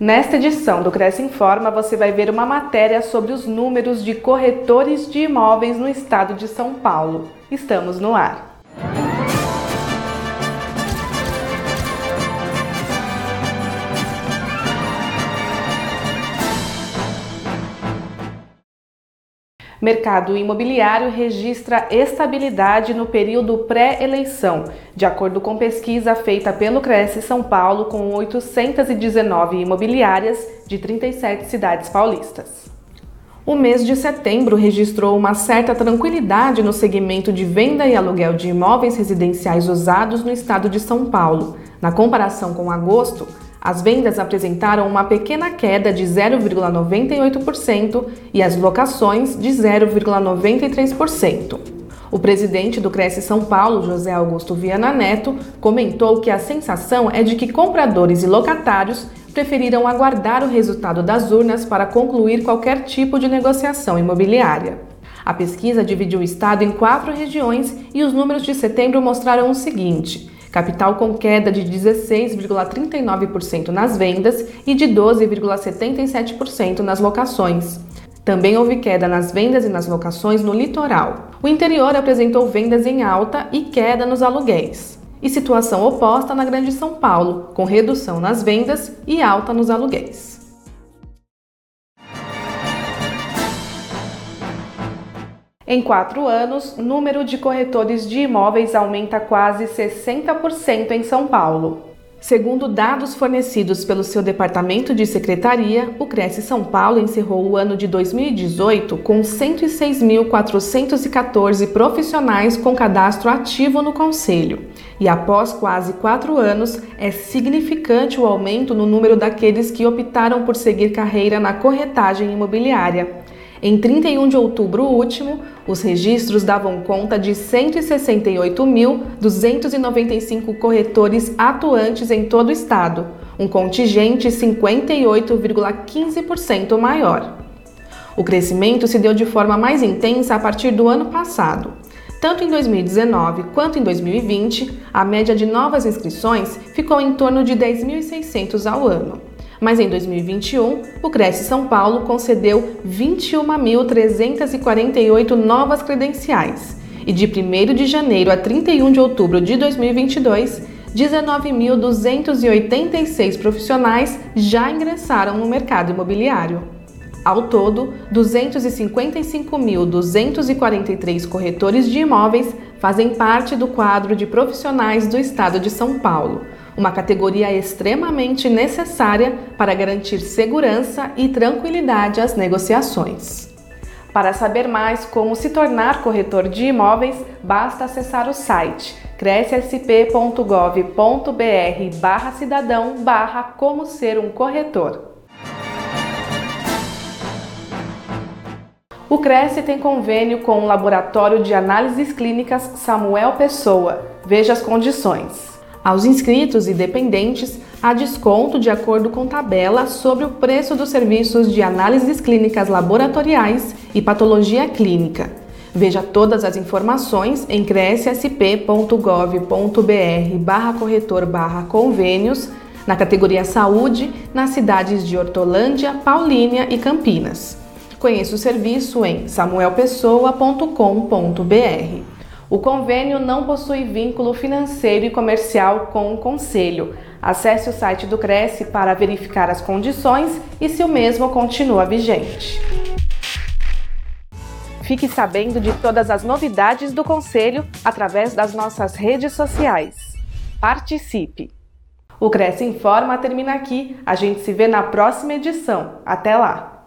Nesta edição do Cresce Informa, você vai ver uma matéria sobre os números de corretores de imóveis no estado de São Paulo. Estamos no ar. Mercado imobiliário registra estabilidade no período pré-eleição, de acordo com pesquisa feita pelo Cresce São Paulo com 819 imobiliárias de 37 cidades paulistas. O mês de setembro registrou uma certa tranquilidade no segmento de venda e aluguel de imóveis residenciais usados no estado de São Paulo. Na comparação com agosto, as vendas apresentaram uma pequena queda de 0,98% e as locações de 0,93%. O presidente do Cresce São Paulo, José Augusto Viana Neto, comentou que a sensação é de que compradores e locatários preferiram aguardar o resultado das urnas para concluir qualquer tipo de negociação imobiliária. A pesquisa dividiu o estado em quatro regiões e os números de setembro mostraram o seguinte: capital com queda de 16,39% nas vendas e de 12,77% nas locações. Também houve queda nas vendas e nas locações no litoral. O interior apresentou vendas em alta e queda nos aluguéis. E situação oposta na Grande São Paulo, com redução nas vendas e alta nos aluguéis. Em quatro anos, número de corretores de imóveis aumenta quase 60% em São Paulo. Segundo dados fornecidos pelo seu departamento de secretaria, o Cresce São Paulo encerrou o ano de 2018 com 106.414 profissionais com cadastro ativo no Conselho. E após quase quatro anos, é significante o aumento no número daqueles que optaram por seguir carreira na corretagem imobiliária. Em 31 de outubro último, os registros davam conta de 168.295 corretores atuantes em todo o estado, um contingente 58,15% maior. O crescimento se deu de forma mais intensa a partir do ano passado. Tanto em 2019 quanto em 2020, a média de novas inscrições ficou em torno de 10.600 ao ano mas em 2021, o Cresce São Paulo concedeu 21.348 novas credenciais e de 1 de janeiro a 31 de outubro de 2022, 19.286 profissionais já ingressaram no mercado imobiliário. Ao todo, 255.243 corretores de imóveis fazem parte do quadro de profissionais do Estado de São Paulo, uma categoria extremamente necessária para garantir segurança e tranquilidade às negociações. Para saber mais como se tornar corretor de imóveis, basta acessar o site crescsp.gov.br barra cidadão barra como ser um corretor. O Cresce tem convênio com o Laboratório de Análises Clínicas Samuel Pessoa. Veja as condições. Aos inscritos e dependentes, há desconto de acordo com tabela sobre o preço dos serviços de análises clínicas laboratoriais e patologia clínica. Veja todas as informações em crescsp.gov.br barra corretor barra convênios na categoria Saúde nas cidades de Hortolândia, Paulínia e Campinas. Conheça o serviço em samuelpessoa.com.br. O convênio não possui vínculo financeiro e comercial com o Conselho. Acesse o site do Cresce para verificar as condições e se o mesmo continua vigente. Fique sabendo de todas as novidades do Conselho através das nossas redes sociais. Participe! O Cresce Informa termina aqui. A gente se vê na próxima edição. Até lá!